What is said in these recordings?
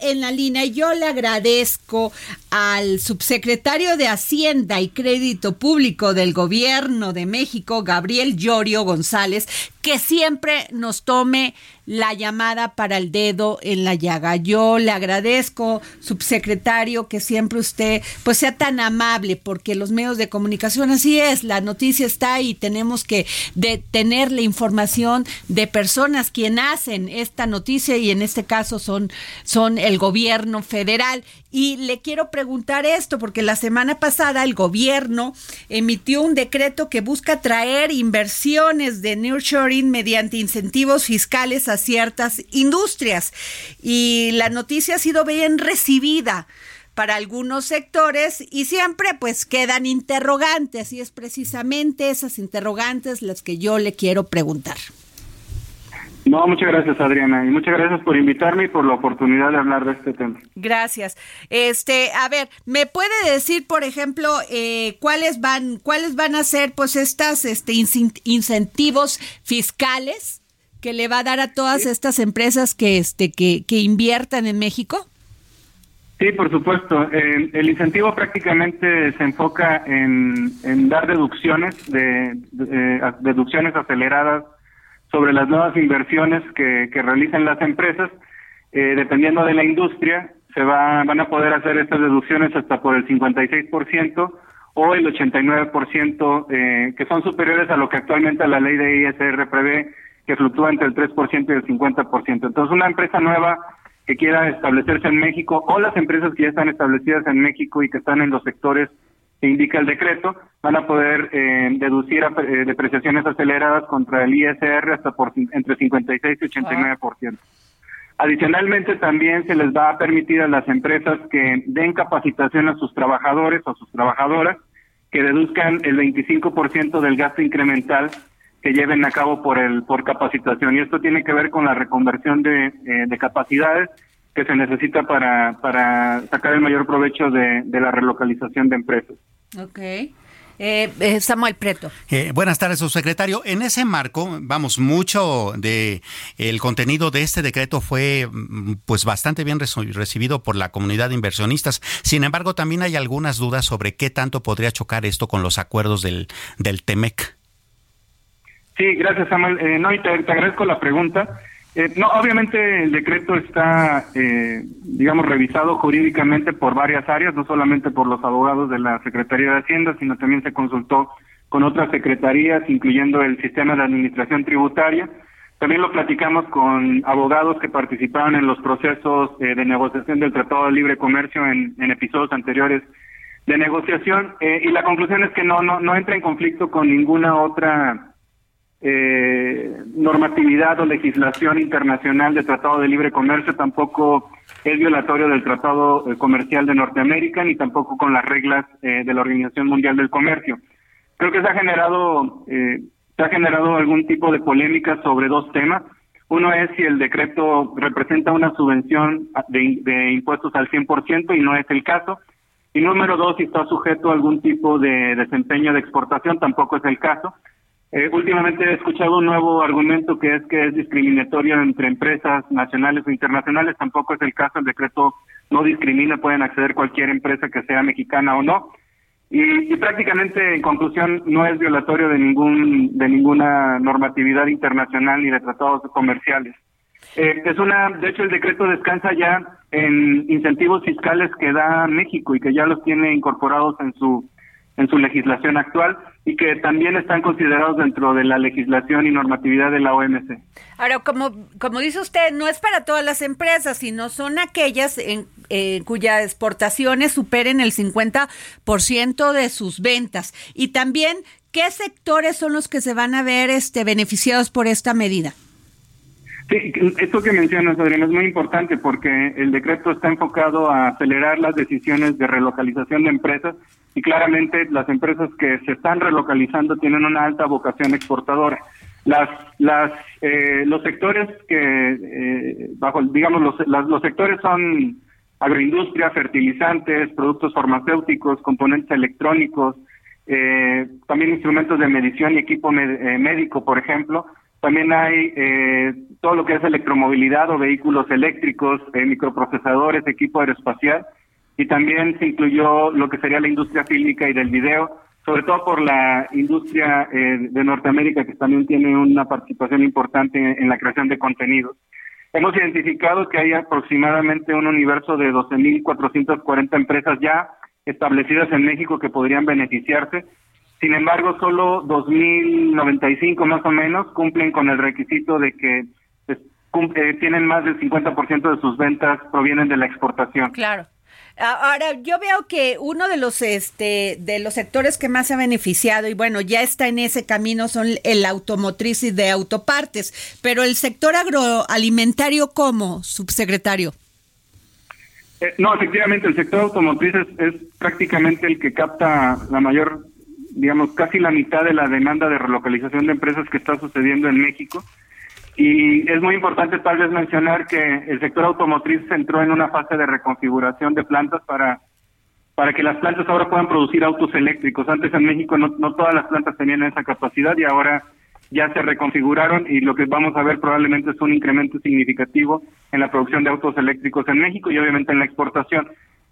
En la línea, yo le agradezco al subsecretario de Hacienda y Crédito Público del Gobierno de México, Gabriel Llorio González, que siempre nos tome la llamada para el dedo en la llaga. Yo le agradezco, subsecretario, que siempre usted pues sea tan amable, porque los medios de comunicación así es, la noticia está ahí, tenemos que tener la información de personas quien hacen esta noticia y en este caso son, son el gobierno federal. Y le quiero preguntar esto, porque la semana pasada el gobierno emitió un decreto que busca traer inversiones de nurturing mediante incentivos fiscales a ciertas industrias. Y la noticia ha sido bien recibida para algunos sectores y siempre pues quedan interrogantes y es precisamente esas interrogantes las que yo le quiero preguntar. No, muchas gracias Adriana y muchas gracias por invitarme y por la oportunidad de hablar de este tema. Gracias. Este, a ver, ¿me puede decir, por ejemplo, eh, cuáles van, cuáles van a ser, pues, estas, este, incentivos fiscales que le va a dar a todas estas empresas que, este, que, que inviertan en México? Sí, por supuesto. el incentivo prácticamente se enfoca en, en dar deducciones de, de deducciones aceleradas sobre las nuevas inversiones que, que realicen las empresas. Eh, dependiendo de la industria, se va, van a poder hacer estas deducciones hasta por el 56% o el 89%, eh, que son superiores a lo que actualmente la ley de ISR prevé, que fluctúa entre el 3% y el 50%. Entonces, una empresa nueva que quiera establecerse en México o las empresas que ya están establecidas en México y que están en los sectores que indica el decreto, van a poder eh, deducir eh, depreciaciones aceleradas contra el ISR hasta por entre 56 y 89%. Adicionalmente, también se les va a permitir a las empresas que den capacitación a sus trabajadores o sus trabajadoras que deduzcan el 25% del gasto incremental que lleven a cabo por el por capacitación y esto tiene que ver con la reconversión de, eh, de capacidades que se necesita para, para sacar el mayor provecho de, de la relocalización de empresas. Ok. Eh, eh, Samuel Preto. Eh, buenas tardes, subsecretario. En ese marco, vamos, mucho de el contenido de este decreto fue mm, pues bastante bien recibido por la comunidad de inversionistas. Sin embargo, también hay algunas dudas sobre qué tanto podría chocar esto con los acuerdos del, del TEMEC. Sí, gracias, Samuel. Eh, no, y te agradezco la pregunta. Eh, no, obviamente el decreto está, eh, digamos, revisado jurídicamente por varias áreas, no solamente por los abogados de la Secretaría de Hacienda, sino también se consultó con otras secretarías, incluyendo el sistema de administración tributaria. También lo platicamos con abogados que participaron en los procesos eh, de negociación del Tratado de Libre Comercio en, en episodios anteriores de negociación, y la conclusión es que no, no, no entra en conflicto con ninguna otra eh, normatividad o legislación internacional de Tratado de Libre Comercio, tampoco es violatorio del Tratado eh, Comercial de Norteamérica, ni tampoco con las reglas eh, de la Organización Mundial del Comercio. Creo que se ha generado, eh, se ha generado algún tipo de polémica sobre dos temas. Uno es si el decreto representa una subvención de, impuestos al 100% y no es el caso. Y número dos, si está sujeto a algún tipo de desempeño de exportación, tampoco es el caso. Eh, últimamente he escuchado un nuevo argumento que es que es discriminatorio entre empresas nacionales o internacionales. Tampoco es el caso. El decreto no discrimina, pueden acceder cualquier empresa que sea mexicana o no. Y, prácticamente, en conclusión, no es violatorio de ningún de ninguna normatividad internacional ni de tratados comerciales. Eh, es una, de hecho, el decreto descansa ya en incentivos fiscales que da México y que ya los tiene incorporados en su en su legislación actual y que también están considerados dentro de la legislación y normatividad de la OMC. Ahora, como, como dice usted, no es para todas las empresas, sino son aquellas en, eh, cuyas exportaciones superen el 50% de sus ventas. Y también, ¿qué sectores son los que se van a ver este, beneficiados por esta medida? Sí, esto que mencionas, Adrián, es muy importante porque el decreto está enfocado a acelerar las decisiones de relocalización de empresas y claramente las empresas que se están relocalizando tienen una alta vocación exportadora. Las, las, eh, los sectores que, eh, bajo, digamos, los, los sectores son agroindustria, fertilizantes, productos farmacéuticos, componentes electrónicos, eh, también instrumentos de medición y equipo médico, por ejemplo, también hay eh, todo lo que es electromovilidad o vehículos eléctricos, eh, microprocesadores, equipo aeroespacial y también se incluyó lo que sería la industria fílmica y del video, sobre todo por la industria eh, de Norteamérica que también tiene una participación importante en, la creación de contenidos. Hemos identificado que hay aproximadamente un universo de 12.440 empresas ya establecidas en México que podrían beneficiarse sin embargo, solo 2.095 más o menos cumplen con el requisito de que pues, eh, tienen más del 50% de sus ventas provienen de la exportación. Claro. Ahora, yo veo que uno de los este de los sectores que más se ha beneficiado y bueno, ya está en ese camino son el automotriz y de autopartes, pero el sector agroalimentario ¿cómo, subsecretario? Eh, no, efectivamente, el sector automotriz es, prácticamente el que capta la mayor digamos, casi la mitad de la demanda de relocalización de empresas que está sucediendo en México. Y es muy importante tal vez mencionar que el sector automotriz entró en una fase de reconfiguración de plantas para, para que las plantas ahora puedan producir autos eléctricos. Antes en México no, no todas las plantas tenían esa capacidad y ahora ya se reconfiguraron y lo que vamos a ver probablemente es un incremento significativo en la producción de autos eléctricos en México y obviamente en la exportación.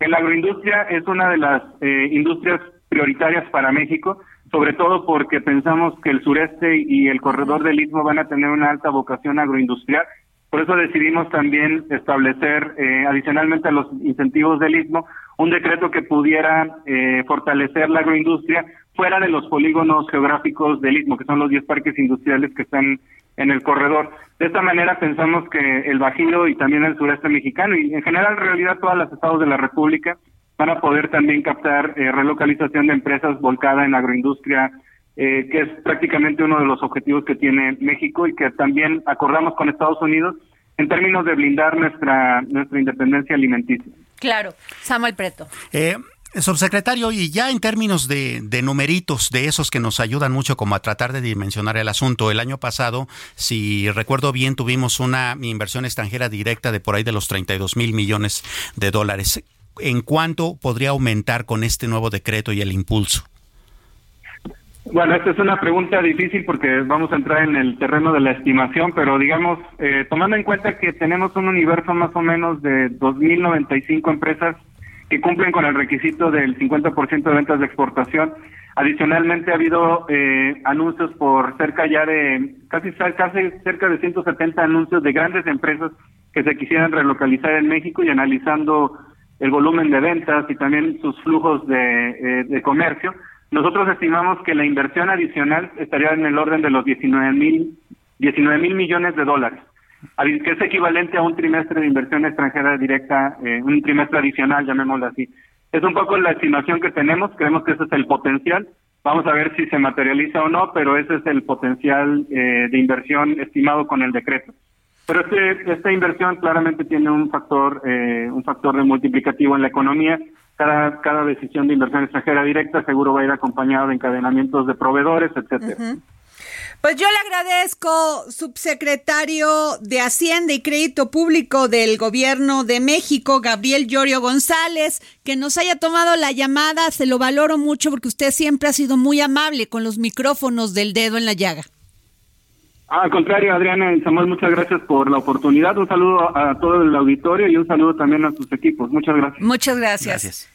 En la agroindustria es una de las eh, industrias prioritarias para México, sobre todo porque pensamos que el sureste y el corredor del Istmo van a tener una alta vocación agroindustrial. Por eso decidimos también establecer, eh, adicionalmente a los incentivos del Istmo, un decreto que pudiera eh, fortalecer la agroindustria fuera de los polígonos geográficos del Istmo, que son los 10 parques industriales que están en el corredor. De esta manera pensamos que el Bajío y también el sureste mexicano y en general en realidad todos los estados de la República van a poder también captar eh, relocalización de empresas volcada en agroindustria, eh, que es prácticamente uno de los objetivos que tiene México y que también acordamos con Estados Unidos en términos de blindar nuestra nuestra independencia alimenticia. Claro, Samuel Preto. Eh, Subsecretario, y ya en términos de, de, numeritos, de esos que nos ayudan mucho como a tratar de dimensionar el asunto, el año pasado, si recuerdo bien, tuvimos una inversión extranjera directa de por ahí de los 32 mil millones de dólares. ¿En cuánto podría aumentar con este nuevo decreto y el impulso? Bueno, esta es una pregunta difícil porque vamos a entrar en el terreno de la estimación, pero digamos, eh, tomando en cuenta que tenemos un universo más o menos de 2.095 empresas que cumplen con el requisito del 50% de ventas de exportación. Adicionalmente ha habido eh, anuncios por cerca ya de casi casi cerca de 170 anuncios de grandes empresas que se quisieran relocalizar en México y analizando el volumen de ventas y también sus flujos de, eh, de comercio. Nosotros estimamos que la inversión adicional estaría en el orden de los 19 mil 19 mil millones de dólares que es equivalente a un trimestre de inversión extranjera directa, eh, un trimestre adicional, llamémoslo así. Es un poco la estimación que tenemos, creemos que ese es el potencial. Vamos a ver si se materializa o no, pero ese es el potencial eh, de inversión estimado con el decreto. Pero este, esta inversión claramente tiene un factor, eh, un factor de multiplicativo en la economía. Cada, cada decisión de inversión extranjera directa seguro va a ir acompañado de encadenamientos de proveedores, etcétera. Pues yo le agradezco, subsecretario de Hacienda y Crédito Público del Gobierno de México, Gabriel Llorio González, que nos haya tomado la llamada. Se lo valoro mucho porque usted siempre ha sido muy amable con los micrófonos del dedo en la llaga. Al contrario, Adriana y Samuel, muchas gracias por la oportunidad. Un saludo a todo el auditorio y un saludo también a sus equipos. Muchas gracias. Muchas gracias.